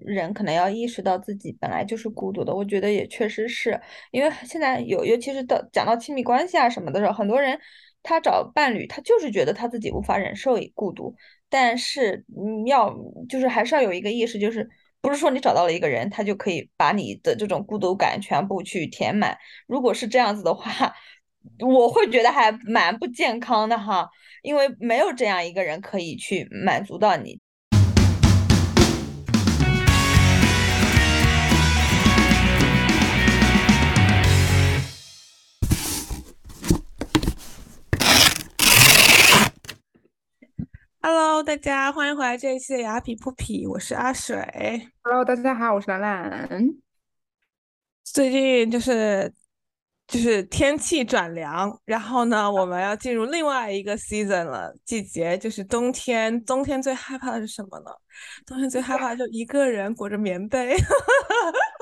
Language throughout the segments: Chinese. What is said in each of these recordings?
人可能要意识到自己本来就是孤独的。我觉得也确实是因为现在有，尤其是到讲到亲密关系啊什么的时候，很多人他找伴侣，他就是觉得他自己无法忍受孤独。但是你要就是还是要有一个意识，就是不是说你找到了一个人，他就可以把你的这种孤独感全部去填满。如果是这样子的话，我会觉得还蛮不健康的哈，因为没有这样一个人可以去满足到你。Hello，大家欢迎回来这一期的雅痞不痞，我是阿水。Hello，大家好，我是兰兰。最近就是就是天气转凉，然后呢，我们要进入另外一个 season 了，季节就是冬天。冬天最害怕的是什么呢？冬天最害怕就一个人裹着棉被。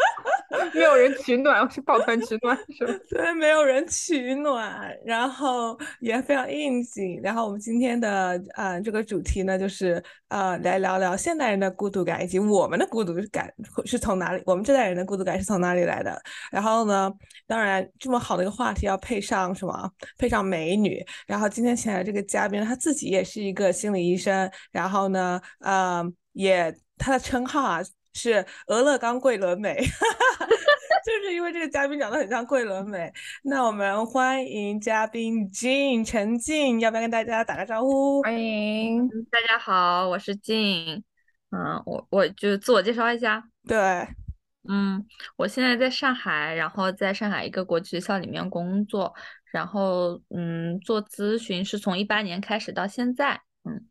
没有人取暖，是抱团取暖是吧？对，没有人取暖，然后也非常应景。然后我们今天的呃这个主题呢，就是呃来聊聊现代人的孤独感，以及我们的孤独感是从哪里，我们这代人的孤独感是从哪里来的。然后呢，当然这么好的一个话题要配上什么？配上美女。然后今天请来这个嘉宾，他自己也是一个心理医生。然后呢，呃，也他的称号啊。是俄勒冈桂纶镁，就是因为这个嘉宾长得很像桂纶镁。那我们欢迎嘉宾静陈静，要不要跟大家打个招呼？欢迎，大家好，我是静。嗯，我我就自我介绍一下。对，嗯，我现在在上海，然后在上海一个国际学校里面工作，然后嗯，做咨询是从一八年开始到现在，嗯。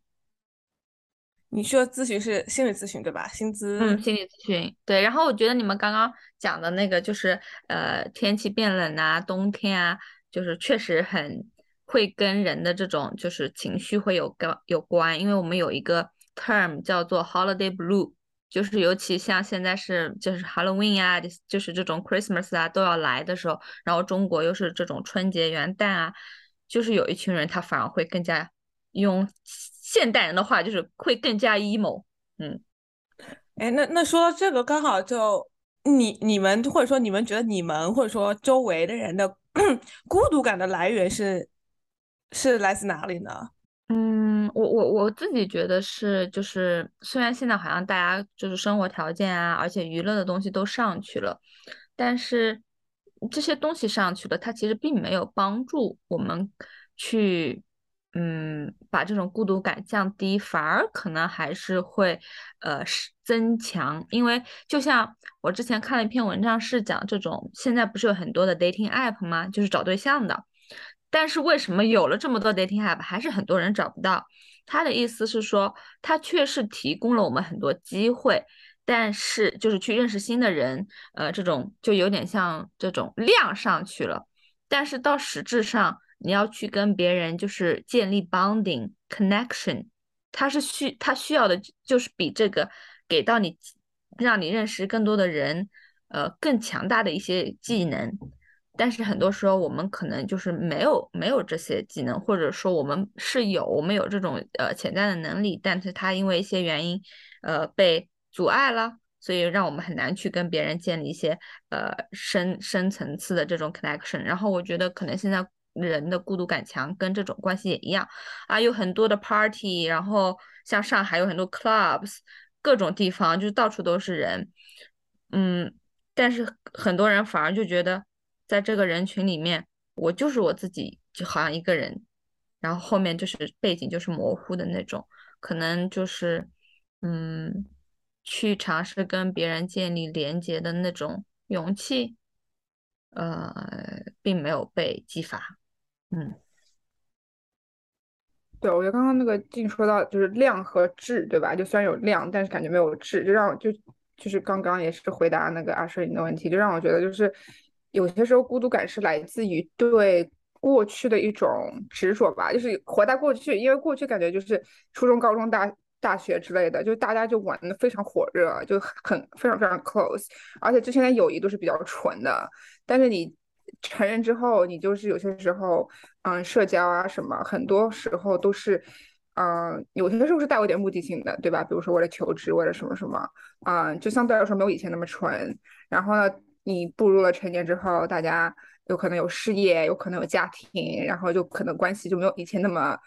你说咨询是心理咨询对吧？薪资嗯，心理咨询对。然后我觉得你们刚刚讲的那个就是呃，天气变冷啊，冬天啊，就是确实很会跟人的这种就是情绪会有关有关。因为我们有一个 term 叫做 holiday blue，就是尤其像现在是就是 Halloween 啊，就是这种 Christmas 啊都要来的时候，然后中国又是这种春节元旦啊，就是有一群人他反而会更加用。现代人的话就是会更加 emo，嗯，哎，那那说到这个，刚好就你你们或者说你们觉得你们或者说周围的人的 孤独感的来源是是来自哪里呢？嗯，我我我自己觉得是就是虽然现在好像大家就是生活条件啊，而且娱乐的东西都上去了，但是这些东西上去了，它其实并没有帮助我们去。嗯，把这种孤独感降低，反而可能还是会，呃，增强。因为就像我之前看了一篇文章，是讲这种现在不是有很多的 dating app 吗？就是找对象的。但是为什么有了这么多 dating app，还是很多人找不到？他的意思是说，他确实提供了我们很多机会，但是就是去认识新的人，呃，这种就有点像这种量上去了，但是到实质上。你要去跟别人就是建立 bonding connection，他是需他需要的就是比这个给到你，让你认识更多的人，呃，更强大的一些技能。但是很多时候我们可能就是没有没有这些技能，或者说我们是有我们有这种呃潜在的能力，但是他因为一些原因，呃，被阻碍了，所以让我们很难去跟别人建立一些呃深深层次的这种 connection。然后我觉得可能现在。人的孤独感强，跟这种关系也一样。啊，有很多的 party，然后像上海有很多 clubs，各种地方就是到处都是人，嗯，但是很多人反而就觉得，在这个人群里面，我就是我自己，就好像一个人，然后后面就是背景就是模糊的那种，可能就是嗯，去尝试跟别人建立连接的那种勇气，呃，并没有被激发。嗯，对，我觉得刚刚那个静说到就是量和质，对吧？就虽然有量，但是感觉没有质，就让我就就是刚刚也是回答那个阿顺你的问题，就让我觉得就是有些时候孤独感是来自于对过去的一种执着吧，就是活在过去，因为过去感觉就是初中、高中、大大学之类的，就大家就玩的非常火热，就很非常非常 close，而且之前的友谊都是比较纯的，但是你。成人之后，你就是有些时候，嗯，社交啊什么，很多时候都是嗯，有些时候是带有点目的性的，对吧？比如说为了求职，为了什么什么，啊，就相对来说没有以前那么纯。然后呢，你步入了成年之后，大家有可能有事业，有可能有家庭，然后就可能关系就没有以前那么，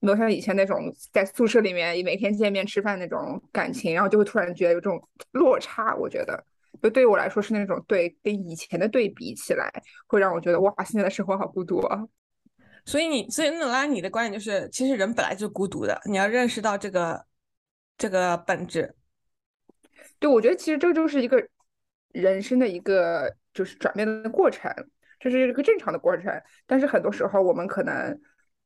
没有像以前那种在宿舍里面每天见面吃饭那种感情，然后就会突然觉得有这种落差。我觉得，就对于我来说是那种对跟以前的对比起来，会让我觉得哇，现在的生活好孤独啊。所以你，所以那拉你的观点就是，其实人本来就是孤独的，你要认识到这个这个本质。对，我觉得其实这就是一个人生的一个就是转变的过程，这是一个正常的过程。但是很多时候我们可能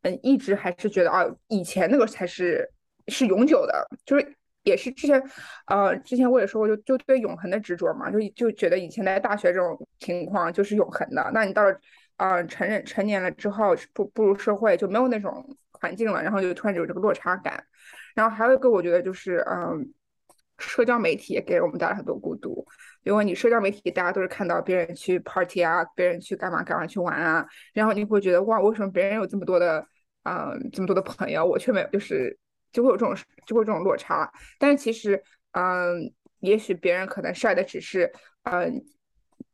嗯一直还是觉得啊，以前那个才是是永久的，就是也是之前呃之前我也说过，就就对永恒的执着嘛，就就觉得以前在大学这种情况就是永恒的。那你到了。啊，成人成年了之后步步入社会就没有那种环境了，然后就突然有这个落差感。然后还有一个，我觉得就是，嗯，社交媒体也给我们带来很多孤独，因为你社交媒体大家都是看到别人去 party 啊，别人去干嘛干嘛去玩啊，然后你会觉得哇，为什么别人有这么多的，嗯，这么多的朋友，我却没有，就是就会有这种就会有这种落差。但是其实，嗯，也许别人可能晒的只是，嗯。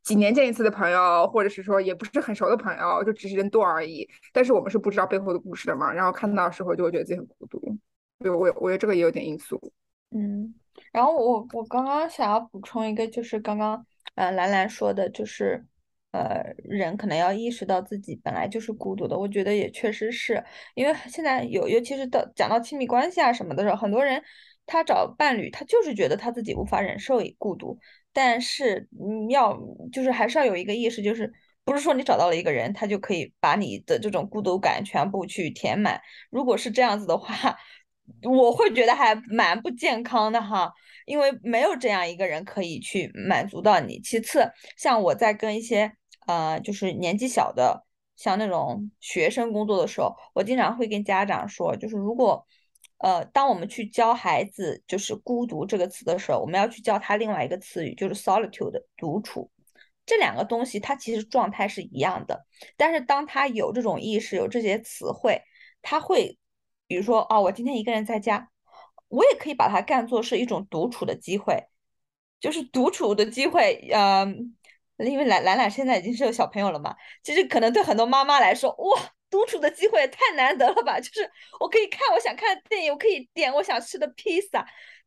几年见一次的朋友，或者是说也不是很熟的朋友，就只是人多而已。但是我们是不知道背后的故事的嘛，然后看到的时候就会觉得自己很孤独。对，我我觉得这个也有点因素。嗯，然后我我刚刚想要补充一个，就是刚刚呃兰兰说的，就是呃人可能要意识到自己本来就是孤独的。我觉得也确实是因为现在有，尤其是到讲到亲密关系啊什么的时候，很多人他找伴侣，他就是觉得他自己无法忍受孤独。但是你要就是还是要有一个意识，就是不是说你找到了一个人，他就可以把你的这种孤独感全部去填满。如果是这样子的话，我会觉得还蛮不健康的哈，因为没有这样一个人可以去满足到你。其次，像我在跟一些呃就是年纪小的像那种学生工作的时候，我经常会跟家长说，就是如果。呃，当我们去教孩子就是孤独这个词的时候，我们要去教他另外一个词语，就是 solitude 独处。这两个东西它其实状态是一样的，但是当他有这种意识，有这些词汇，他会，比如说，哦，我今天一个人在家，我也可以把它干作是一种独处的机会，就是独处的机会，嗯，因为兰兰兰现在已经是有小朋友了嘛，其实可能对很多妈妈来说，哇。独处的机会也太难得了吧！就是我可以看我想看的电影，我可以点我想吃的披萨，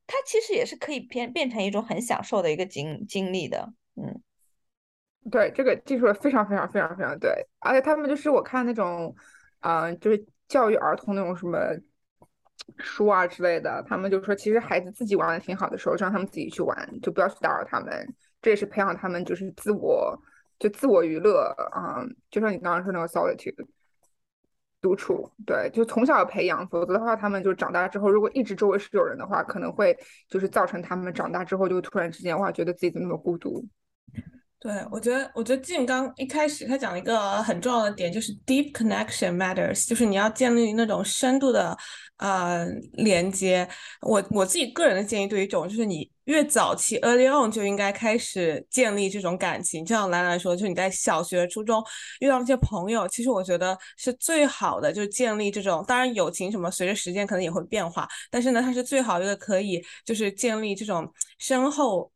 它其实也是可以变变成一种很享受的一个经经历的。嗯，对，这个记住的非常非常非常非常对。而且他们就是我看那种，嗯，就是教育儿童那种什么书啊之类的，他们就说其实孩子自己玩的挺好的时候，让他们自己去玩，就不要去打扰他们。这也是培养他们就是自我就自我娱乐啊，就像你刚刚说那个 solitude。独处，对，就从小培养，否则的话，他们就长大之后，如果一直周围是有人的话，可能会就是造成他们长大之后就突然之间哇，觉得自己怎么那么孤独。对，我觉得，我觉得静刚一开始他讲了一个很重要的点，就是 deep connection matters，就是你要建立那种深度的呃连接。我我自己个人的建议，对于这种就是你越早期 early on 就应该开始建立这种感情。就像兰兰说，就是你在小学、初中遇到那些朋友，其实我觉得是最好的，就是建立这种。当然，友情什么随着时间可能也会变化，但是呢，它是最好一个可以就是建立这种深厚。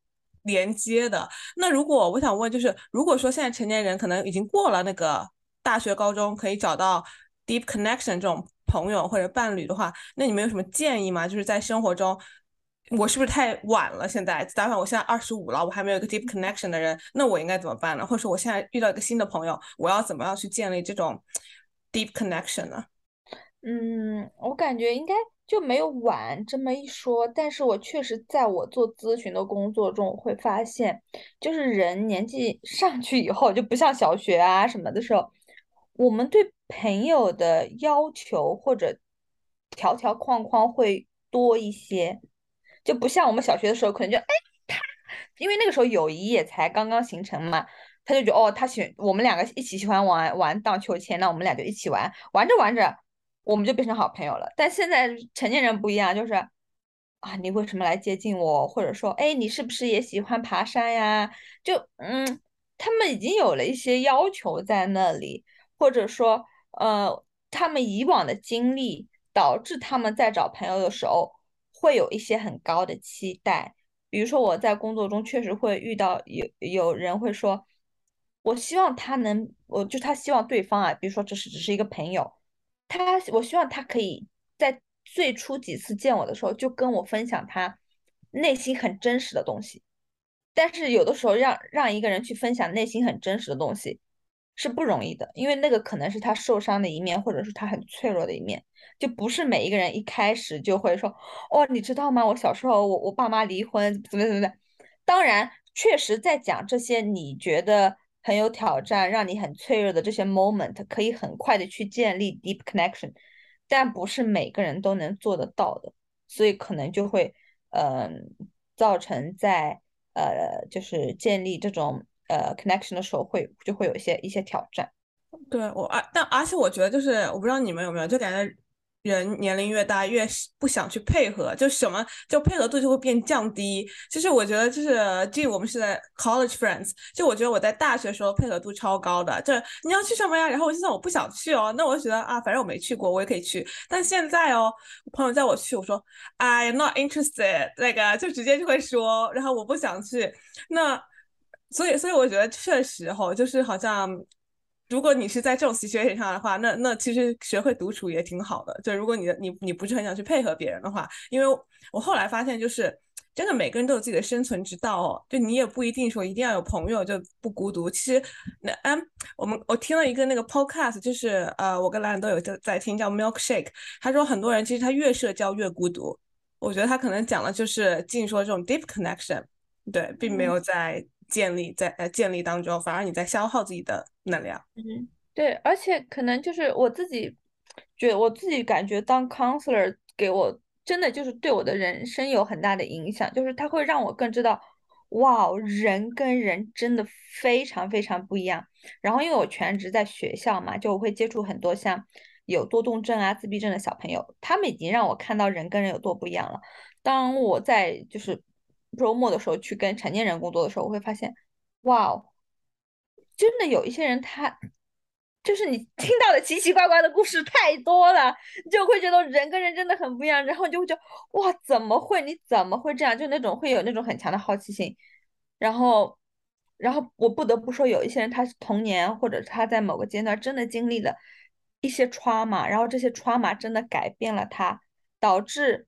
连接的那如果我想问，就是如果说现在成年人可能已经过了那个大学、高中可以找到 deep connection 这种朋友或者伴侣的话，那你们有什么建议吗？就是在生活中，我是不是太晚了？现在，打算我现在二十五了，我还没有一个 deep connection 的人，那我应该怎么办呢？或者说我现在遇到一个新的朋友，我要怎么样去建立这种 deep connection 呢？嗯，我感觉应该。就没有晚这么一说，但是我确实在我做咨询的工作中会发现，就是人年纪上去以后，就不像小学啊什么的时候，我们对朋友的要求或者条条框框会多一些，就不像我们小学的时候，可能就哎他，因为那个时候友谊也才刚刚形成嘛，他就觉得哦他喜我们两个一起喜欢玩玩荡秋千，那我们俩就一起玩，玩着玩着。我们就变成好朋友了，但现在成年人不一样，就是啊，你为什么来接近我？或者说，哎，你是不是也喜欢爬山呀？就嗯，他们已经有了一些要求在那里，或者说，呃，他们以往的经历导致他们在找朋友的时候会有一些很高的期待。比如说我在工作中确实会遇到有有人会说，我希望他能，我就他希望对方啊，比如说这是只是一个朋友，他我希望他可以在最初几次见我的时候就跟我分享他内心很真实的东西。但是有的时候让让一个人去分享内心很真实的东西是不容易的，因为那个可能是他受伤的一面，或者是他很脆弱的一面，就不是每一个人一开始就会说，哦，你知道吗？我小时候我我爸妈离婚，怎么怎么的。当然，确实在讲这些你觉得很有挑战、让你很脆弱的这些 moment，可以很快的去建立 deep connection，但不是每个人都能做得到的，所以可能就会嗯造成在。呃，就是建立这种呃 connection 的时候，会就会有一些一些挑战。对我而但而且我觉得就是我不知道你们有没有，就感觉人年龄越大越不想去配合，就什么就配合度就会变降低。其实我觉得就是这我们是在 college friends，就我觉得我在大学时候配合度超高的，就你要去什么呀？然后我就算我不想去哦，那我就觉得啊，反正我没去过，我也可以去。但现在哦，朋友叫我去，我说 I'm not interested，那个就直接就会说，然后我不想去。那所以所以我觉得确实哈，就是好像。如果你是在这种 situation 上的话，那那其实学会独处也挺好的。就如果你的你你不是很想去配合别人的话，因为我后来发现，就是真的每个人都有自己的生存之道哦。就你也不一定说一定要有朋友就不孤独。其实那嗯，我们我听了一个那个 podcast，就是呃，我跟兰兰都有在在听，叫 Milkshake。他说很多人其实他越社交越孤独。我觉得他可能讲的就是净说这种 deep connection，对，并没有在。建立在呃建立当中，反而你在消耗自己的能量。嗯，对，而且可能就是我自己觉，我自己感觉当 counselor 给我真的就是对我的人生有很大的影响，就是他会让我更知道，哇，人跟人真的非常非常不一样。然后因为我全职在学校嘛，就我会接触很多像有多动症啊、自闭症的小朋友，他们已经让我看到人跟人有多不一样了。当我在就是。周末的时候去跟成年人工作的时候，我会发现，哇哦，真的有一些人，他就是你听到的奇奇怪怪的故事太多了，你就会觉得人跟人真的很不一样，然后你就会觉得哇，怎么会？你怎么会这样？就那种会有那种很强的好奇心，然后，然后我不得不说，有一些人他是童年或者他在某个阶段真的经历了一些 trauma，然后这些 trauma 真的改变了他，导致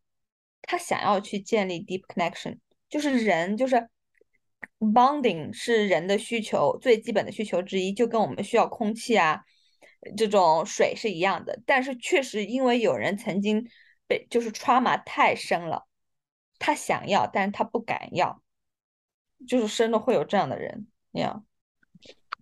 他想要去建立 deep connection。就是人，就是 bonding 是人的需求最基本的需求之一，就跟我们需要空气啊，这种水是一样的。但是确实，因为有人曾经被就是 trauma 太深了，他想要，但是他不敢要，就是真的会有这样的人那样。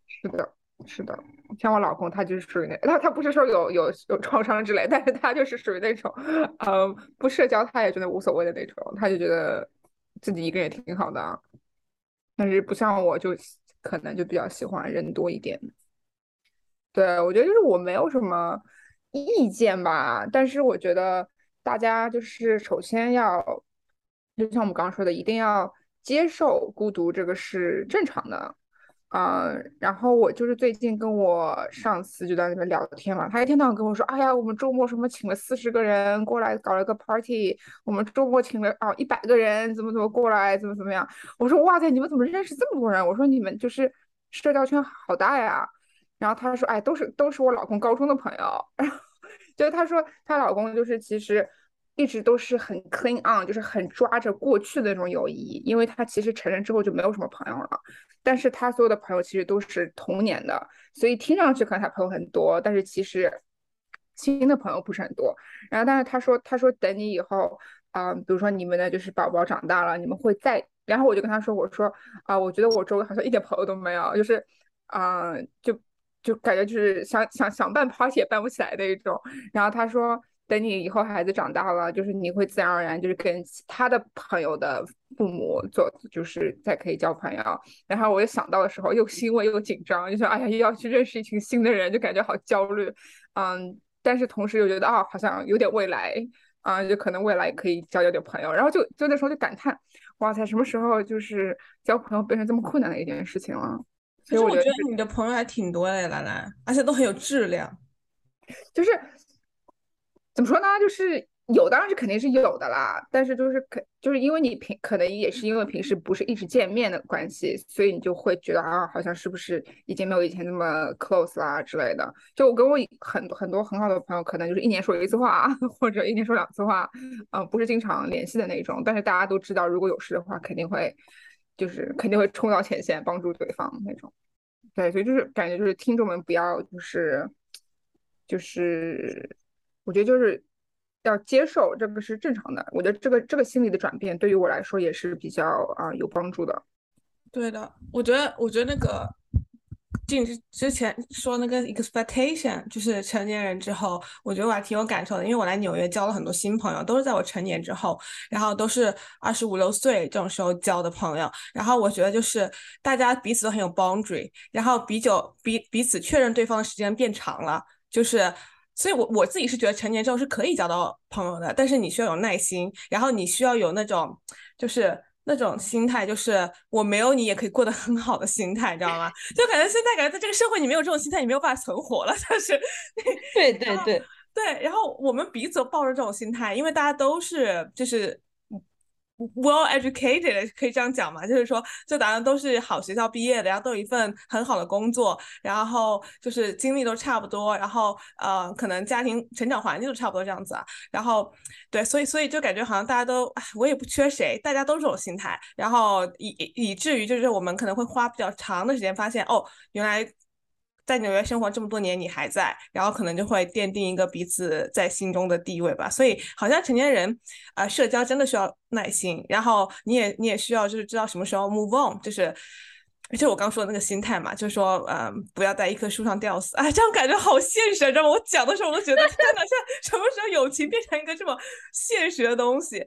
是的，是的，像我老公，他就是属于那，他他不是说有有有创伤之类，但是他就是属于那种，嗯，不社交他也觉得无所谓的那种，他就觉得。自己一个也挺好的，但是不像我，就可能就比较喜欢人多一点。对我觉得就是我没有什么意见吧，但是我觉得大家就是首先要，就像我们刚刚说的，一定要接受孤独，这个是正常的。嗯，然后我就是最近跟我上司就在那边聊天嘛，他一天到晚跟我说，哎呀，我们周末什么请了四十个人过来搞了个 party，我们周末请了啊一百个人，怎么怎么过来，怎么怎么样？我说哇塞，你们怎么认识这么多人？我说你们就是社交圈好大呀。然后他说，哎，都是都是我老公高中的朋友。然后就是他说她老公就是其实。一直都是很 clean on，就是很抓着过去的那种友谊，因为他其实成人之后就没有什么朋友了，但是他所有的朋友其实都是童年的，所以听上去可能他朋友很多，但是其实新的朋友不是很多。然后，但是他说，他说等你以后啊，比如说你们的就是宝宝长大了，你们会再，然后我就跟他说，我说啊，我觉得我周围好像一点朋友都没有，就是啊，就就感觉就是想想想办 party 也办不起来的一种。然后他说。等你以后孩子长大了，就是你会自然而然就是跟其他的朋友的父母做，就是再可以交朋友。然后我又想到的时候，又欣慰又紧张，就说哎呀，又要去认识一群新的人，就感觉好焦虑。嗯，但是同时又觉得啊，好像有点未来啊，就可能未来可以交交点朋友。然后就就那时候就感叹，哇塞，什么时候就是交朋友变成这么困难的一件事情了？其实我觉得你的朋友还挺多的，兰兰，而且都很有质量，就是。怎么说呢？就是有，当然是肯定是有的啦。但是就是可，就是因为你平可能也是因为平时不是一直见面的关系，所以你就会觉得啊，好像是不是已经没有以前那么 close 啦之类的。就我跟我很很多很好的朋友，可能就是一年说一次话，或者一年说两次话，嗯，不是经常联系的那种。但是大家都知道，如果有事的话，肯定会就是肯定会冲到前线帮助对方那种。对，所以就是感觉就是听众们不要就是就是。我觉得就是要接受这个是正常的。我觉得这个这个心理的转变对于我来说也是比较啊有帮助的。对的，我觉得我觉得那个进之之前说那个 expectation，就是成年人之后，我觉得我还挺有感受的。因为我来纽约交了很多新朋友，都是在我成年之后，然后都是二十五六岁这种时候交的朋友。然后我觉得就是大家彼此都很有 boundary，然后比久彼彼此确认对方的时间变长了，就是。所以，我我自己是觉得成年之后是可以交到朋友的，但是你需要有耐心，然后你需要有那种，就是那种心态，就是我没有你也可以过得很好的心态，你知道吗？就感觉现在感觉在这个社会，你没有这种心态，你没有办法存活了，就是对对对对。然后我们彼此抱着这种心态，因为大家都是就是。Well educated 可以这样讲嘛？就是说，就大家都是好学校毕业的，然后都有一份很好的工作，然后就是经历都差不多，然后呃，可能家庭成长环境都差不多这样子啊。然后对，所以所以就感觉好像大家都，我也不缺谁，大家都是这种心态。然后以以至于就是我们可能会花比较长的时间发现，哦，原来。在纽约生活这么多年，你还在，然后可能就会奠定一个彼此在心中的地位吧。所以，好像成年人啊，社交真的需要耐心，然后你也你也需要就是知道什么时候 move on，就是，就我刚说的那个心态嘛，就是说，嗯，不要在一棵树上吊死。哎，这样感觉好现实，你知道吗？我讲的时候我都觉得，天哪，现在什么时候友情变成一个这么现实的东西？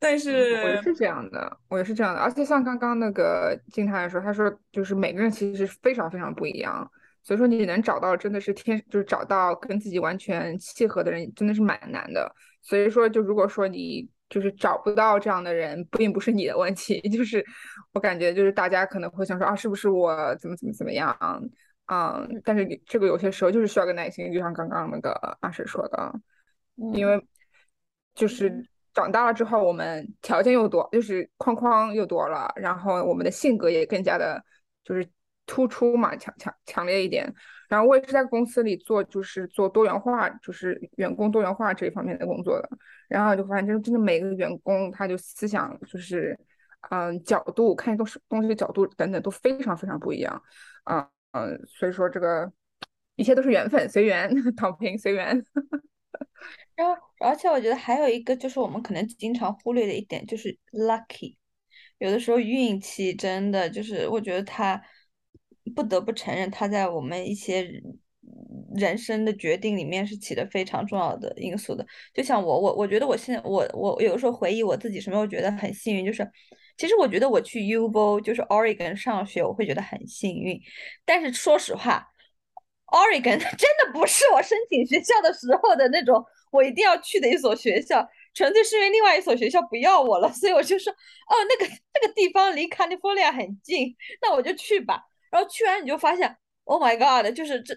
但是我也是这样的，我也是这样的。而且像刚刚那个金泰说，他说就是每个人其实是非常非常不一样。所以说你能找到真的是天，就是找到跟自己完全契合的人，真的是蛮难的。所以说，就如果说你就是找不到这样的人，并不是你的问题，就是我感觉就是大家可能会想说啊，是不是我怎么怎么怎么样？嗯，但是这个有些时候就是需要个耐心，就像刚刚那个阿水说的，因为就是长大了之后，我们条件又多，就是框框又多了，然后我们的性格也更加的，就是。突出嘛，强强强烈一点。然后我也是在公司里做，就是做多元化，就是员工多元化这一方面的工作的。然后就发现，就是真的每个员工，他就思想就是，嗯，角度看东西东西的角度等等都非常非常不一样。嗯嗯，所以说这个一切都是缘分，随缘，躺平随缘。然后，而且我觉得还有一个就是我们可能经常忽略的一点，就是 lucky。有的时候运气真的就是，我觉得他。不得不承认，他在我们一些人生的决定里面是起的非常重要的因素的。就像我，我我觉得我现在我我有时候回忆我自己什么，我觉得很幸运。就是其实我觉得我去 UVO 就是 Oregon 上学，我会觉得很幸运。但是说实话，Oregon 真的不是我申请学校的时候的那种我一定要去的一所学校，纯粹是因为另外一所学校不要我了，所以我就说哦，那个那个地方离 California 很近，那我就去吧。然后去完你就发现，Oh my God，就是这，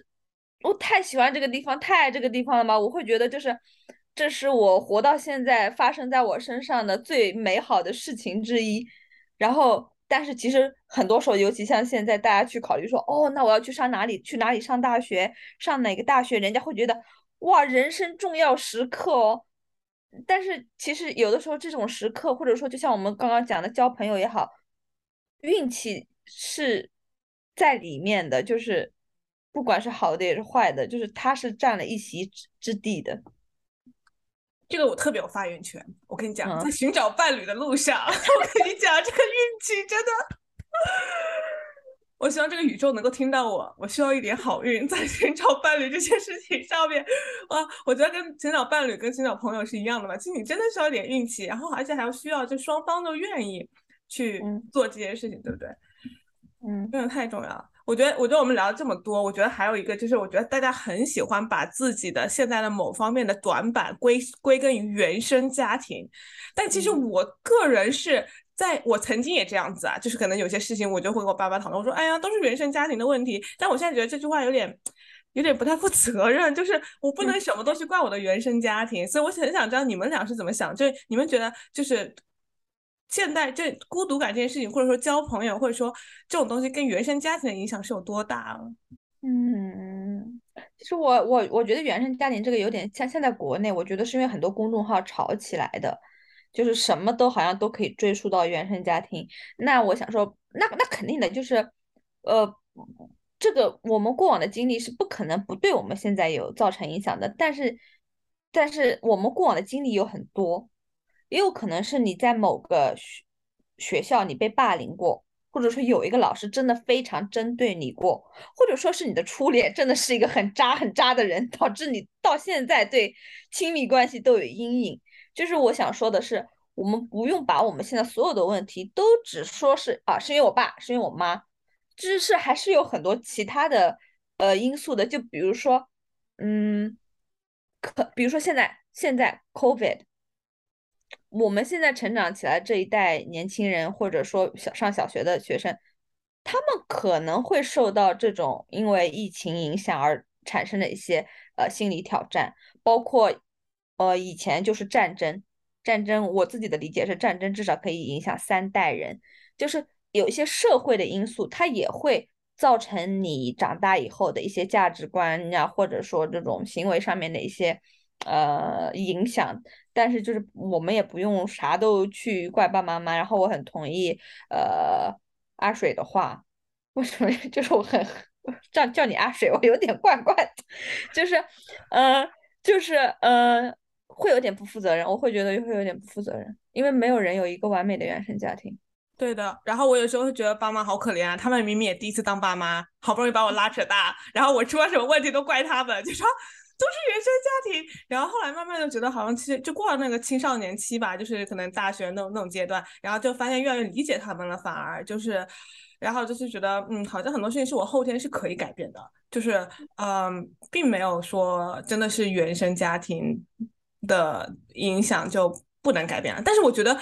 我太喜欢这个地方，太爱这个地方了吗？我会觉得就是，这是我活到现在发生在我身上的最美好的事情之一。然后，但是其实很多时候，尤其像现在大家去考虑说，哦，那我要去上哪里？去哪里上大学？上哪个大学？人家会觉得，哇，人生重要时刻哦。但是其实有的时候这种时刻，或者说就像我们刚刚讲的交朋友也好，运气是。在里面的就是，不管是好的也是坏的，就是他是占了一席之之地的。这个我特别有发言权。我跟你讲，在寻找伴侣的路上，我跟你讲，这个运气真的。我希望这个宇宙能够听到我，我需要一点好运，在寻找伴侣这件事情上面。哇，我觉得跟寻找伴侣跟寻找朋友是一样的嘛。其实你真的需要一点运气，然后而且还要需要就双方都愿意去做这件事情，对不对？嗯，真的太重要了。我觉得，我觉得我们聊了这么多，我觉得还有一个就是，我觉得大家很喜欢把自己的现在的某方面的短板归归根于原生家庭。但其实我个人是在我曾经也这样子啊，就是可能有些事情我就会跟我爸爸讨论，我说，哎呀，都是原生家庭的问题。但我现在觉得这句话有点有点不太负责任，就是我不能什么都去怪我的原生家庭，所以我很想知道你们俩是怎么想，就是你们觉得就是现代这孤独感这件事情，或者说交朋友，或者说这种东西跟原生家庭的影响是有多大了？嗯，其实我我我觉得原生家庭这个有点像现在国内，我觉得是因为很多公众号炒起来的，就是什么都好像都可以追溯到原生家庭。那我想说，那那肯定的，就是呃，这个我们过往的经历是不可能不对我们现在有造成影响的。但是，但是我们过往的经历有很多，也有可能是你在某个学学校你被霸凌过。或者说有一个老师真的非常针对你过，或者说是你的初恋真的是一个很渣很渣的人，导致你到现在对亲密关系都有阴影。就是我想说的是，我们不用把我们现在所有的问题都只说是啊，是因为我爸，是因为我妈，就是是还是有很多其他的呃因素的。就比如说，嗯，可比如说现在现在 COVID。我们现在成长起来这一代年轻人，或者说小上小学的学生，他们可能会受到这种因为疫情影响而产生的一些呃心理挑战，包括呃以前就是战争，战争我自己的理解是战争至少可以影响三代人，就是有一些社会的因素，它也会造成你长大以后的一些价值观呀，或者说这种行为上面的一些呃影响。但是就是我们也不用啥都去怪爸爸妈妈，然后我很同意呃阿水的话，为什么 就是我很叫叫你阿水，我有点怪怪的，就是呃就是呃会有点不负责任，我会觉得会有点不负责任，因为没有人有一个完美的原生家庭。对的，然后我有时候会觉得爸妈好可怜啊，他们明明也第一次当爸妈，好不容易把我拉扯大，然后我出了什么问题都怪他们，就说。都是原生家庭，然后后来慢慢的觉得好像其实就过了那个青少年期吧，就是可能大学那种那种阶段，然后就发现越来越理解他们了，反而就是，然后就是觉得嗯，好像很多事情是我后天是可以改变的，就是嗯，并没有说真的是原生家庭的影响就不能改变了，但是我觉得。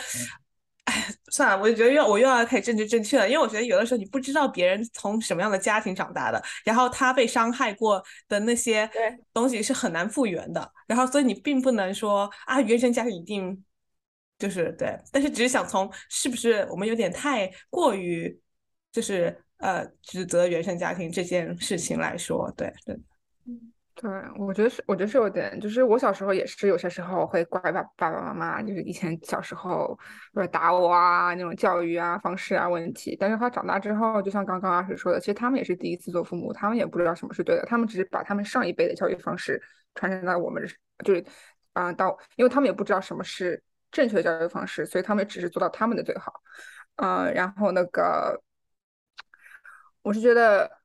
算了，我就觉得又我又要开始政治正确了，因为我觉得有的时候你不知道别人从什么样的家庭长大的，然后他被伤害过的那些东西是很难复原的，然后所以你并不能说啊原生家庭一定就是对，但是只是想从是不是我们有点太过于就是呃指责原生家庭这件事情来说，对对。对，我觉得是，我觉得是有点，就是我小时候也是有些时候会怪爸爸爸妈妈，就是以前小时候或者打我啊那种教育啊方式啊问题。但是他长大之后，就像刚刚阿水说的，其实他们也是第一次做父母，他们也不知道什么是对的，他们只是把他们上一辈的教育方式传承到我们，就是啊到，因为他们也不知道什么是正确的教育方式，所以他们只是做到他们的最好。嗯，然后那个，我是觉得。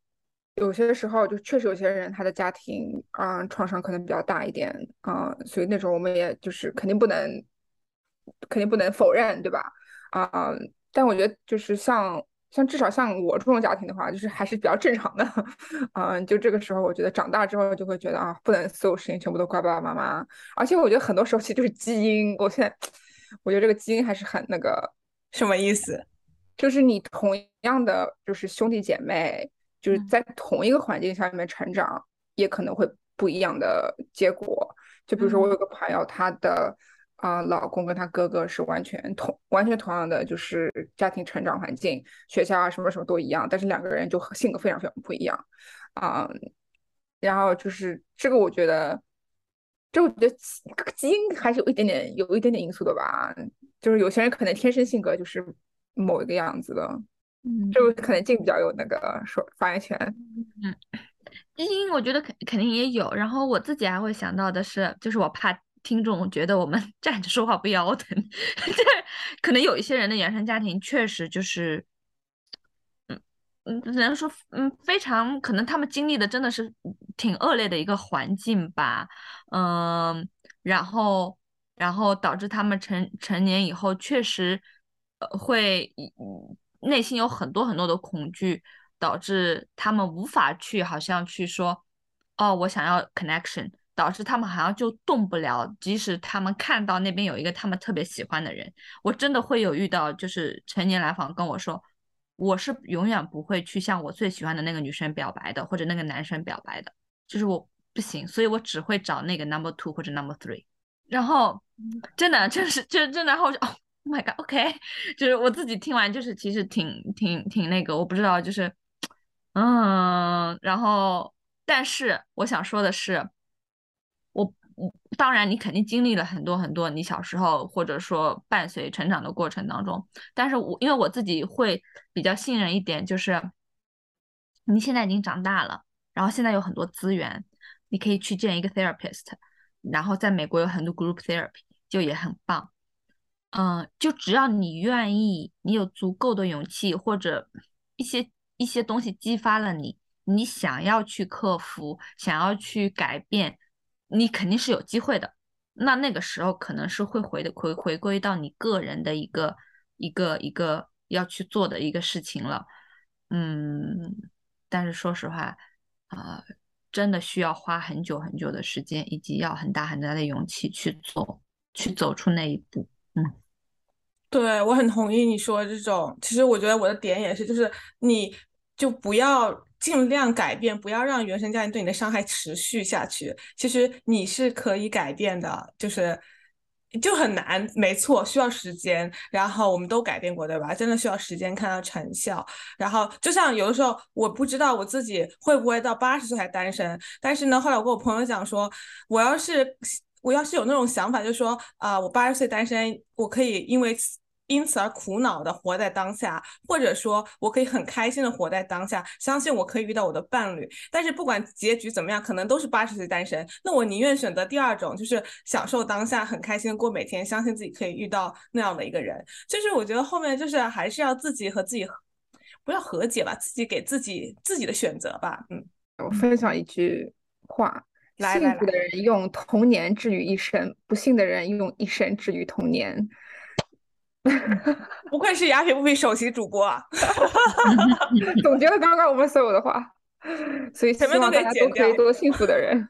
有些时候就确实有些人他的家庭啊创伤可能比较大一点啊，所以那种我们也就是肯定不能肯定不能否认，对吧？啊，但我觉得就是像像至少像我这种家庭的话，就是还是比较正常的嗯。就这个时候，我觉得长大之后就会觉得啊，不能所有事情全部都怪爸爸妈妈，而且我觉得很多时候其实就是基因。我现在我觉得这个基因还是很那个什么意思？就是你同样的就是兄弟姐妹。就是在同一个环境下面成长，也可能会不一样的结果。就比如说，我有个朋友，她的啊老公跟她哥哥是完全同完全同样的，就是家庭成长环境、学校啊什么什么都一样，但是两个人就性格非常非常不一样啊。然后就是这个，我觉得，这我觉得基因还是有一点点有一点点因素的吧。就是有些人可能天生性格就是某一个样子的。嗯，就可能静比较有那个说发言权。嗯，基因我觉得肯肯定也有。然后我自己还会想到的是，就是我怕听众觉得我们 站着说话不腰疼。就是可能有一些人的原生家庭确实就是，嗯嗯，只能说嗯非常可能他们经历的真的是挺恶劣的一个环境吧。嗯，然后然后导致他们成成年以后确实呃会嗯。内心有很多很多的恐惧，导致他们无法去，好像去说，哦，我想要 connection，导致他们好像就动不了。即使他们看到那边有一个他们特别喜欢的人，我真的会有遇到，就是成年来访跟我说，我是永远不会去向我最喜欢的那个女生表白的，或者那个男生表白的。就是我不行，所以我只会找那个 number two 或者 number three。然后真的，就是，就真的，然后我就哦，Oh my God，OK，就是我自己听完，就是其实挺挺挺那个，我不知道，就是嗯，然后但是我想说的是，我当然你肯定经历了很多很多，你小时候或者说伴随成长的过程当中，但是我因为我自己会比较信任一点，就是你现在已经长大了，然后现在有很多资源，你可以去见一个 therapist。然后在美国有很多 group therapy，就也很棒。嗯，就只要你愿意，你有足够的勇气，或者一些一些东西激发了你，你想要去克服，想要去改变，你肯定是有机会的。那那个时候可能是会回的回回归到你个人的一个一个一个要去做的一个事情了。嗯，但是说实话，啊。真的需要花很久很久的时间，以及要很大很大的勇气去做，去走出那一步。嗯，对我很同意你说这种。其实我觉得我的点也是，就是你就不要尽量改变，不要让原生家庭对你的伤害持续下去。其实你是可以改变的，就是。就很难，没错，需要时间。然后我们都改变过，对吧？真的需要时间看到成效。然后就像有的时候，我不知道我自己会不会到八十岁还单身。但是呢，后来我跟我朋友讲说，我要是我要是有那种想法，就说啊，我八十岁单身，我可以因为。因此而苦恼的活在当下，或者说我可以很开心的活在当下，相信我可以遇到我的伴侣。但是不管结局怎么样，可能都是八十岁单身。那我宁愿选择第二种，就是享受当下，很开心的过每天，相信自己可以遇到那样的一个人。就是我觉得后面就是还是要自己和自己不要和解吧，自己给自己自己的选择吧。嗯，我分享一句话：幸福的人用童年治愈一生，不幸的人用一生治愈童年。不愧是雅痞不痞首席主播啊！总结了刚刚我们所有的话，所以希望大家都可以做幸福的人。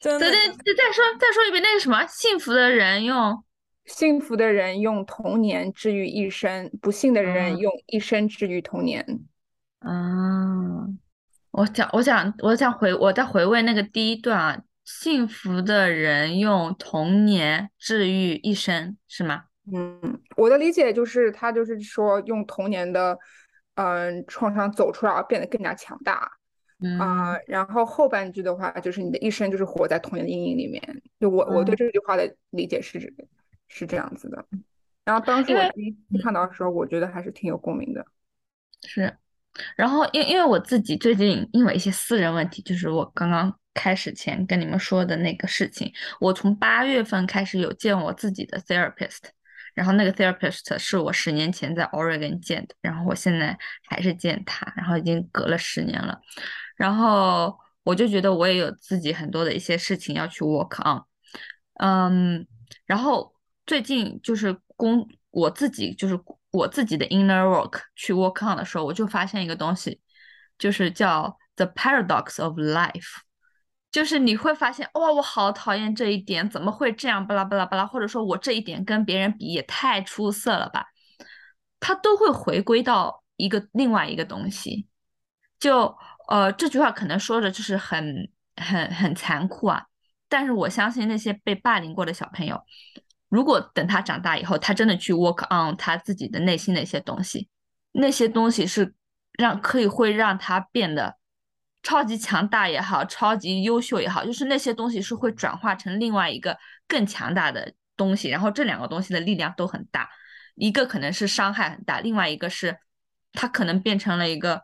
再再再说再说一遍，那个什么，幸福的人用幸福的人用童年治愈一生，不幸的人用一生治愈童年。嗯，我想我想我想回我在回味那个第一段啊。幸福的人用童年治愈一生，是吗？嗯，我的理解就是，他就是说用童年的，嗯，创伤走出来，变得更加强大。嗯，然后后半句的话就是你的一生就是活在童年的阴影里面。就我我对这句话的理解是是这样子的。然后当时我第一次看到的时候，我觉得还是挺有共鸣的。是，然后因因为我自己最近因为一些私人问题，就是我刚刚。开始前跟你们说的那个事情，我从八月份开始有见我自己的 therapist，然后那个 therapist 是我十年前在 Oregon 见的，然后我现在还是见他，然后已经隔了十年了，然后我就觉得我也有自己很多的一些事情要去 work on，嗯，然后最近就是工我自己就是我自己的 inner work 去 work on 的时候，我就发现一个东西，就是叫 the paradox of life。就是你会发现，哇，我好讨厌这一点，怎么会这样？巴拉巴拉巴拉，或者说我这一点跟别人比也太出色了吧？他都会回归到一个另外一个东西。就呃，这句话可能说的就是很很很残酷啊，但是我相信那些被霸凌过的小朋友，如果等他长大以后，他真的去 work on 他自己的内心的一些东西，那些东西是让可以会让他变得。超级强大也好，超级优秀也好，就是那些东西是会转化成另外一个更强大的东西，然后这两个东西的力量都很大，一个可能是伤害很大，另外一个是它可能变成了一个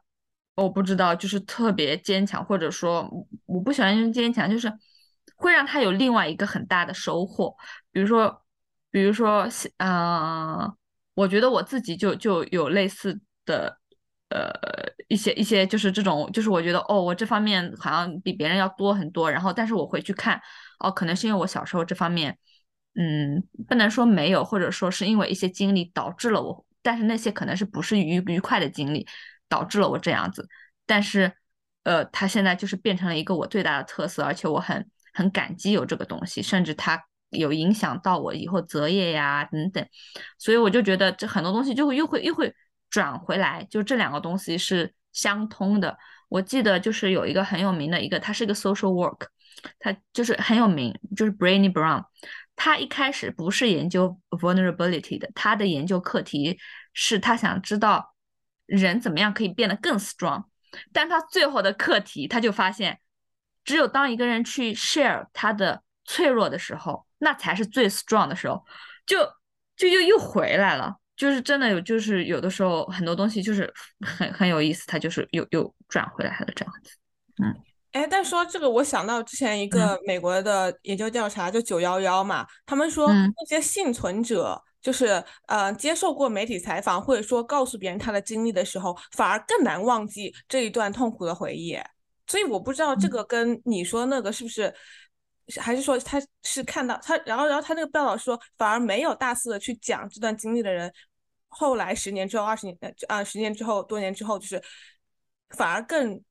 我不知道，就是特别坚强，或者说我不喜欢用坚强，就是会让他有另外一个很大的收获，比如说，比如说，嗯，我觉得我自己就就有类似的。呃，一些一些就是这种，就是我觉得哦，我这方面好像比别人要多很多。然后，但是我回去看，哦，可能是因为我小时候这方面，嗯，不能说没有，或者说是因为一些经历导致了我，但是那些可能是不是愉愉快的经历导致了我这样子。但是，呃，他现在就是变成了一个我最大的特色，而且我很很感激有这个东西，甚至它有影响到我以后择业呀等等。所以我就觉得这很多东西就会又会又会。转回来，就这两个东西是相通的。我记得就是有一个很有名的一个，他是个 social work，他就是很有名，就是 Brainy Brown。他一开始不是研究 vulnerability 的，他的研究课题是他想知道人怎么样可以变得更 strong。但他最后的课题，他就发现，只有当一个人去 share 他的脆弱的时候，那才是最 strong 的时候，就就又又回来了。就是真的有，就是有的时候很多东西就是很很有意思，它就是又又转回来了这样子。嗯，哎，但说这个，我想到之前一个美国的研究调查，就九幺幺嘛，他们说那些幸存者，就是呃接受过媒体采访或者说告诉别人他的经历的时候，反而更难忘记这一段痛苦的回忆。所以我不知道这个跟你说那个是不是，还是说他是看到他，然后然后他那个报道说，反而没有大肆的去讲这段经历的人。后来十年之后，二十年呃啊，十年之后，多年之后，就是反而更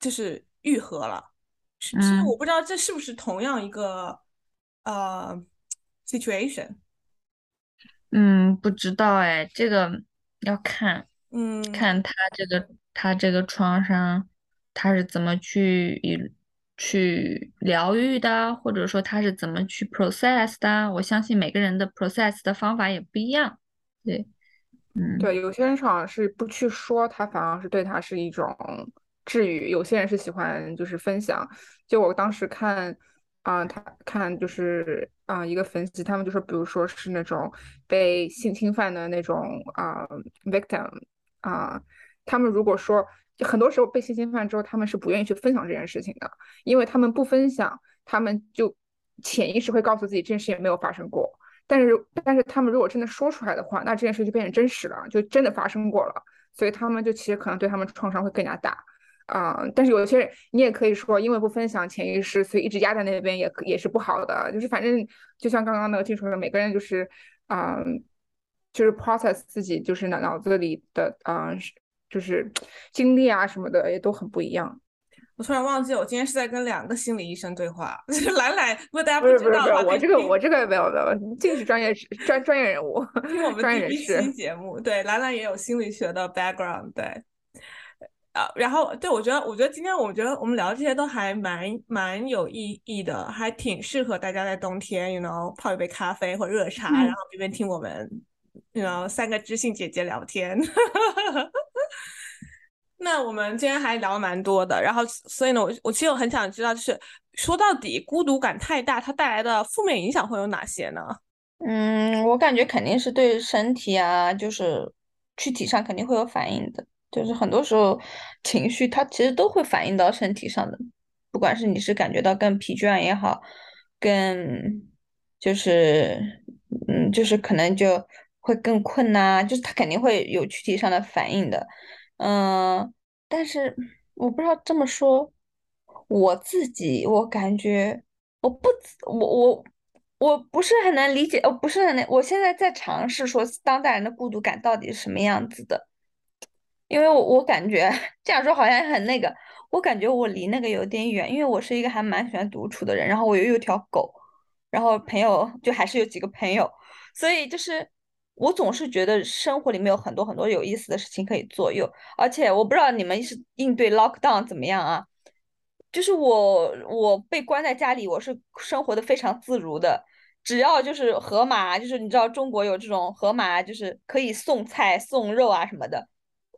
就是愈合了。其实我不知道这是不是同样一个呃 situation。嗯，不知道哎，这个要看，嗯，看他这个他这个创伤他是怎么去去疗愈的，或者说他是怎么去 process 的。我相信每个人的 process 的方法也不一样，对。嗯，对，有些人好像是不去说，他反而是对他是一种治愈。有些人是喜欢就是分享。就我当时看，啊，他看就是啊一个分析，他们就说，比如说是那种被性侵犯的那种啊 victim 啊，他们如果说很多时候被性侵犯之后，他们是不愿意去分享这件事情的，因为他们不分享，他们就潜意识会告诉自己这件事情没有发生过。但是，但是他们如果真的说出来的话，那这件事就变成真实了，就真的发生过了。所以他们就其实可能对他们创伤会更加大啊。但是有些人，你也可以说，因为不分享潜意识，所以一直压在那边也也是不好的。就是反正就像刚刚那个听说的，每个人就是啊，就是 process 自己就是脑脑子里的啊，就是经历啊什么的也都很不一样。我突然忘记，我今天是在跟两个心理医生对话。就是兰兰，如果大家不知道的话，我这个我这个没有没有，这个是专业专专业人物，听我们专业人士节目。对，兰兰也有心理学的 background。对，啊，然后对我觉得，我觉得今天我觉得我们聊这些都还蛮蛮有意义的，还挺适合大家在冬天，you know，泡一杯咖啡或热茶，然后一边听我们，you know，三个知性姐姐聊天。那我们今天还聊蛮多的，然后所以呢，我我其实我很想知道，就是说到底孤独感太大，它带来的负面影响会有哪些呢？嗯，我感觉肯定是对身体啊，就是躯体上肯定会有反应的，就是很多时候情绪它其实都会反映到身体上的，不管是你是感觉到更疲倦也好，更就是嗯，就是可能就会更困呐，就是它肯定会有躯体上的反应的。嗯，但是我不知道这么说，我自己我感觉我不我我我不是很能理解，我不是很能，我现在在尝试说当代人的孤独感到底是什么样子的，因为我我感觉这样说好像很那个，我感觉我离那个有点远，因为我是一个还蛮喜欢独处的人，然后我又有条狗，然后朋友就还是有几个朋友，所以就是。我总是觉得生活里面有很多很多有意思的事情可以做，又，而且我不知道你们是应对 lockdown 怎么样啊？就是我我被关在家里，我是生活的非常自如的，只要就是盒马，就是你知道中国有这种盒马，就是可以送菜送肉啊什么的，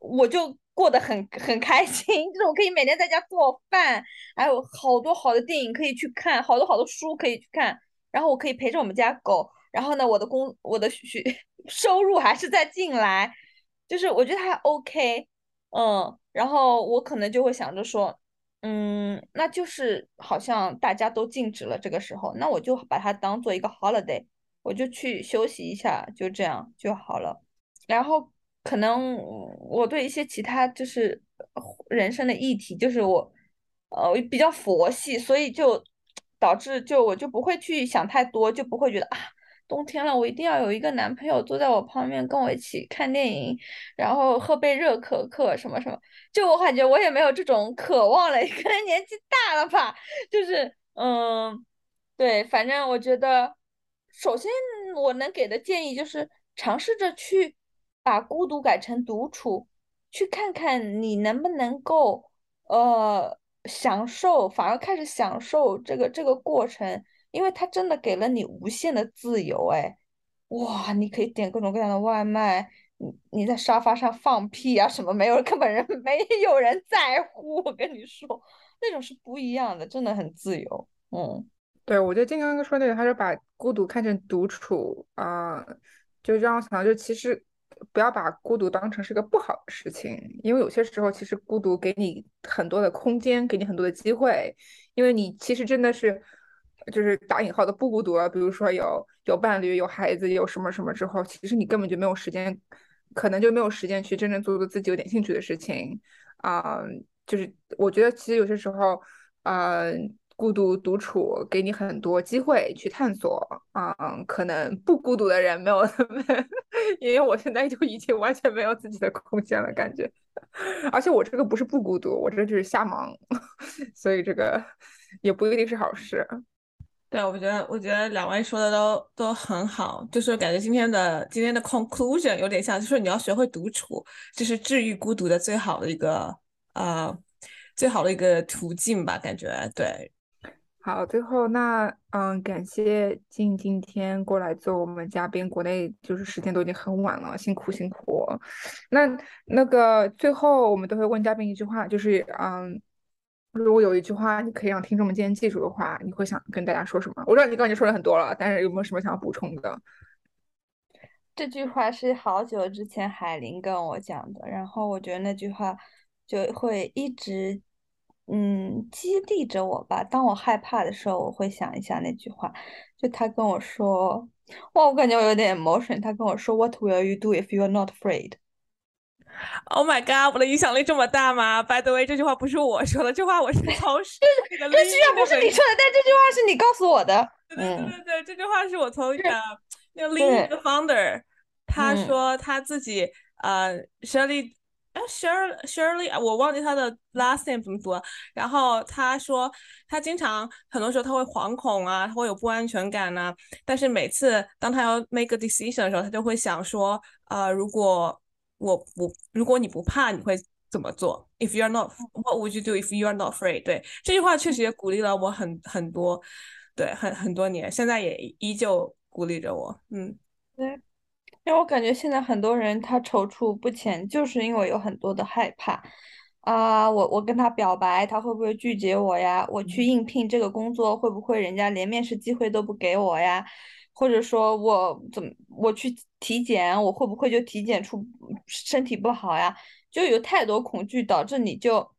我就过得很很开心，就是我可以每天在家做饭，还有好多好的电影可以去看，好多好多书可以去看，然后我可以陪着我们家狗。然后呢，我的工，我的学 收入还是在进来，就是我觉得还 OK，嗯，然后我可能就会想着说，嗯，那就是好像大家都静止了这个时候，那我就把它当做一个 holiday，我就去休息一下，就这样就好了。然后可能我对一些其他就是人生的议题，就是我呃比较佛系，所以就导致就我就不会去想太多，就不会觉得啊。冬天了，我一定要有一个男朋友坐在我旁边，跟我一起看电影，然后喝杯热可可什么什么。就我感觉我也没有这种渴望了，可能年纪大了吧。就是，嗯，对，反正我觉得，首先我能给的建议就是尝试着去把孤独改成独处，去看看你能不能够呃享受，反而开始享受这个这个过程，因为它真的给了你无限的自由，哎，哇，你可以点各种各样的外卖，你你在沙发上放屁啊什么，没有根本人 没有人在乎，我跟你说，那种是不一样的，真的很自由，嗯。对，我觉得金刚刚说那个，他是把孤独看成独处啊，就让我想到，就其实不要把孤独当成是个不好的事情，因为有些时候其实孤独给你很多的空间，给你很多的机会，因为你其实真的是就是打引号的不孤独了。比如说有有伴侣、有孩子、有什么什么之后，其实你根本就没有时间，可能就没有时间去真正做做自己有点兴趣的事情啊。就是我觉得其实有些时候，嗯。孤独独处给你很多机会去探索，嗯，可能不孤独的人没有，因为我现在就已经完全没有自己的空间了，感觉。而且我这个不是不孤独，我这就是瞎忙，所以这个也不一定是好事。对，我觉得我觉得两位说的都都很好，就是感觉今天的今天的 conclusion 有点像，就是你要学会独处，就是治愈孤独的最好的一个呃最好的一个途径吧，感觉对。好，最后那嗯，感谢静今天过来做我们嘉宾。国内就是时间都已经很晚了，辛苦辛苦。那那个最后我们都会问嘉宾一句话，就是嗯，如果有一句话你可以让听众们今天记住的话，你会想跟大家说什么？我知道你刚才说了很多了，但是有没有什么想要补充的？这句话是好久之前海林跟我讲的，然后我觉得那句话就会一直。嗯，激励着我吧。当我害怕的时候，我会想一下那句话。就他跟我说，哇，我感觉我有点 emotion。他跟我说，What will you do if you are not afraid? Oh my god，我的影响力这么大吗？By the way，这句话不是我说的，这话我是 从这这句话不是你说的，但这句话是你告诉我的。对对对对，这句话是我从呃那个 Lean 的 founder，他说他自己呃 Shirley。哎，Shirley Shirley，我忘记他的 last name 怎么读了。然后他说，他经常很多时候他会惶恐啊，他会有不安全感呐。但是每次当他要 make a decision 的时候，他就会想说，呃，如果我不，如果你不怕，你会怎么做？If you are not，what would you do if you are not afraid？对，这句话确实也鼓励了我很很多，对，很很多年，现在也依旧鼓励着我。嗯，对。因为我感觉现在很多人他踌躇不前，就是因为有很多的害怕啊。我我跟他表白，他会不会拒绝我呀？我去应聘这个工作，会不会人家连面试机会都不给我呀？或者说我怎么我去体检，我会不会就体检出身体不好呀？就有太多恐惧，导致你就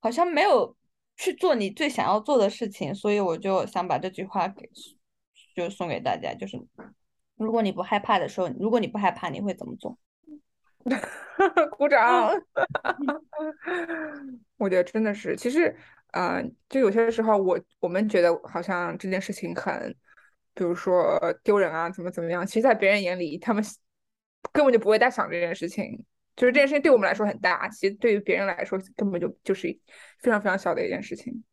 好像没有去做你最想要做的事情。所以我就想把这句话给就送给大家，就是。如果你不害怕的时候，如果你不害怕，你会怎么做？鼓掌！我觉得真的是，其实，呃，就有些时候，我我们觉得好像这件事情很，比如说丢人啊，怎么怎么样，其实，在别人眼里，他们根本就不会再想这件事情。就是这件事情对我们来说很大，其实对于别人来说，根本就就是非常非常小的一件事情。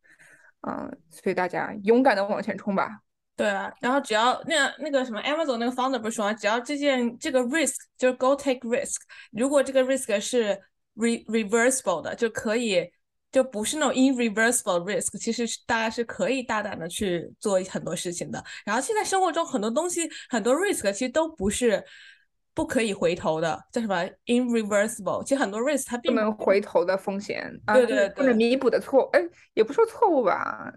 嗯，所以大家勇敢的往前冲吧。对啊，然后只要那那个什么 Amazon 那个 founder 不是说，只要这件这个 risk 就是 go take risk，如果这个 risk 是 re reversible 的，就可以就不是那种 irreversible risk，其实大家是可以大胆的去做很多事情的。然后现在生活中很多东西很多 risk 其实都不是不可以回头的，叫什么 irreversible，其实很多 risk 它并不能回头的风险，对对对，不能弥补的错，哎，也不说错误吧。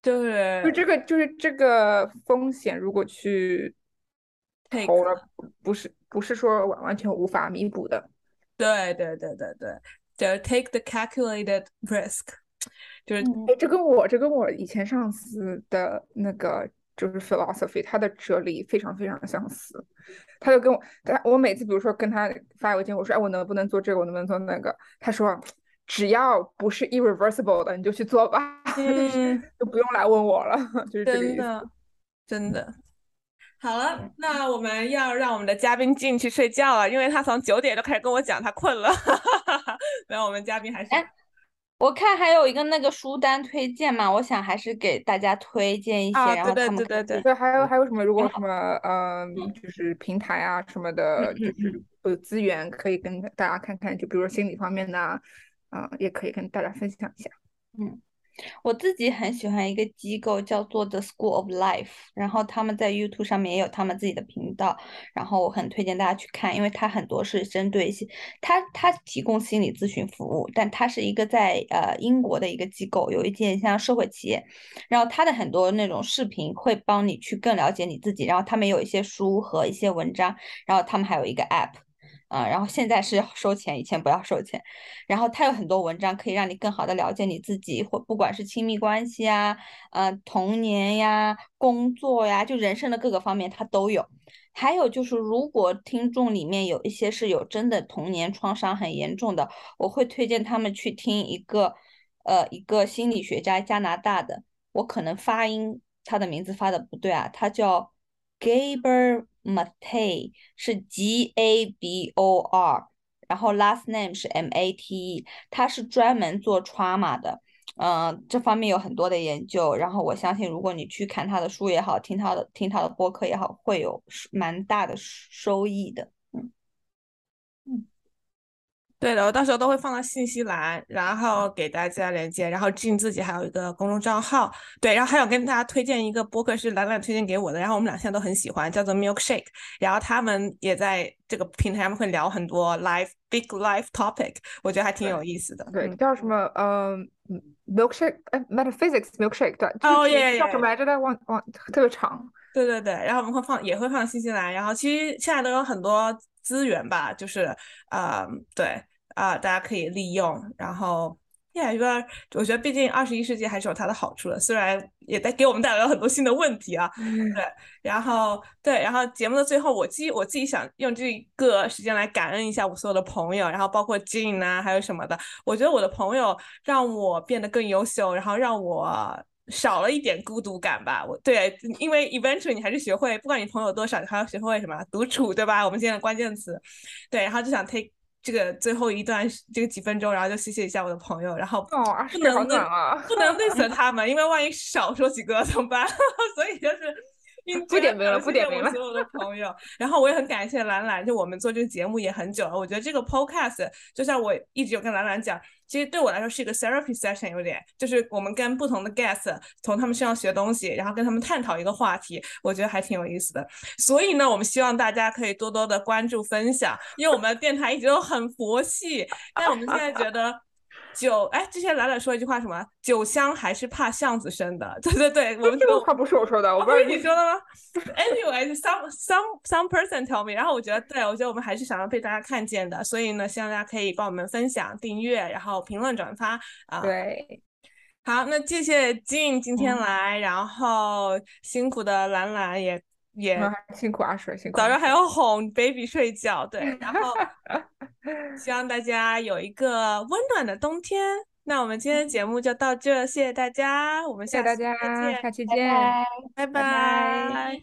对，就这个就是这个风险，如果去投了，不是不是说完完全无法弥补的。对对对对对，就 take the calculated risk，就是哎，这跟我这跟我以前上司的那个就是 philosophy，他的哲理非常非常相似。他就跟我，他我每次比如说跟他发邮件，我说哎，我能不能做这个，我能不能做那个，他说。只要不是 irreversible 的，你就去做吧，就不用来问我了。就是真的，真的。好了，那我们要让我们的嘉宾进去睡觉了，因为他从九点就开始跟我讲他困了。没有，我们嘉宾还是。哎，我看还有一个那个书单推荐嘛，我想还是给大家推荐一些，然后他们对对对对，还有还有什么？如果什么嗯，就是平台啊什么的，就是呃资源可以跟大家看看，就比如说心理方面的。嗯，也可以跟大家分享一下。嗯。我自己很喜欢一个机构叫做 The School of Life，然后他们在 YouTube 上面也有他们自己的频道，然后我很推荐大家去看，因为它很多是针对一些，它它提供心理咨询服务，但它是一个在呃英国的一个机构，有一点像社会企业，然后它的很多那种视频会帮你去更了解你自己，然后他们有一些书和一些文章，然后他们还有一个 App。啊，然后现在是要收钱，以前不要收钱。然后它有很多文章可以让你更好的了解你自己，或不管是亲密关系啊、呃童年呀、工作呀，就人生的各个方面它都有。还有就是，如果听众里面有一些是有真的童年创伤很严重的，我会推荐他们去听一个呃一个心理学家加拿大的，我可能发音他的名字发的不对啊，他叫 Gaber。Mate 是 G A B O R，然后 last name 是 M A T E，他是专门做 trauma 的，嗯，这方面有很多的研究。然后我相信，如果你去看他的书也好，听他的听他的播客也好，会有蛮大的收益的。对的，我到时候都会放到信息栏，然后给大家连接。然后进自己还有一个公众账号，对，然后还有跟大家推荐一个播客是兰兰推荐给我的，然后我们俩现在都很喜欢，叫做 Milkshake。然后他们也在这个平台会聊很多 life big life topic，我觉得还挺有意思的。对，叫什么？嗯，Milkshake，哎，Metaphysics Milkshake，对，哦耶，叫什么来着？忘忘，特别长。对对对，然后我们会放，也会放信息栏。然后其实现在都有很多资源吧，就是嗯，对。啊，大家可以利用，然后，Yeah，我觉得毕竟二十一世纪还是有它的好处的，虽然也在给我们带来了很多新的问题啊。对，然后对，然后节目的最后，我自己我自己想用这个时间来感恩一下我所有的朋友，然后包括 Jean 啊，还有什么的。我觉得我的朋友让我变得更优秀，然后让我少了一点孤独感吧。我对，因为 eventually 你还是学会，不管你朋友多少，你还要学会什么独处，对吧？我们今天的关键词。对，然后就想 take。这个最后一段这个几分钟，然后就谢谢一下我的朋友，然后不能内不能内损他们，因为万一少说几个怎么办？所以就是。不点名了，不点名了。所有的朋友，然后我也很感谢兰兰，就我们做这个节目也很久了。我觉得这个 podcast 就像我一直有跟兰兰讲，其实对我来说是一个 therapy session，有点就是我们跟不同的 guest 从他们身上学东西，然后跟他们探讨一个话题，我觉得还挺有意思的。所以呢，我们希望大家可以多多的关注分享，因为我们的电台一直都很佛系，但我们现在觉得。酒哎，之前懒懒说一句话，什么酒香还是怕巷子深的？对对对，我们这个话不是我说的，我不是你说的吗？Anyway，some some some person tell me，然后我觉得，对我觉得我们还是想要被大家看见的，所以呢，希望大家可以帮我们分享、订阅，然后评论、转发啊。对，好，那谢谢金今天来，然后辛苦的兰兰也也辛苦阿水，辛苦早上还要哄 baby 睡觉，对，然后。希望大家有一个温暖的冬天。那我们今天节目就到这，谢谢大家，我们下期再见，下期见，拜拜。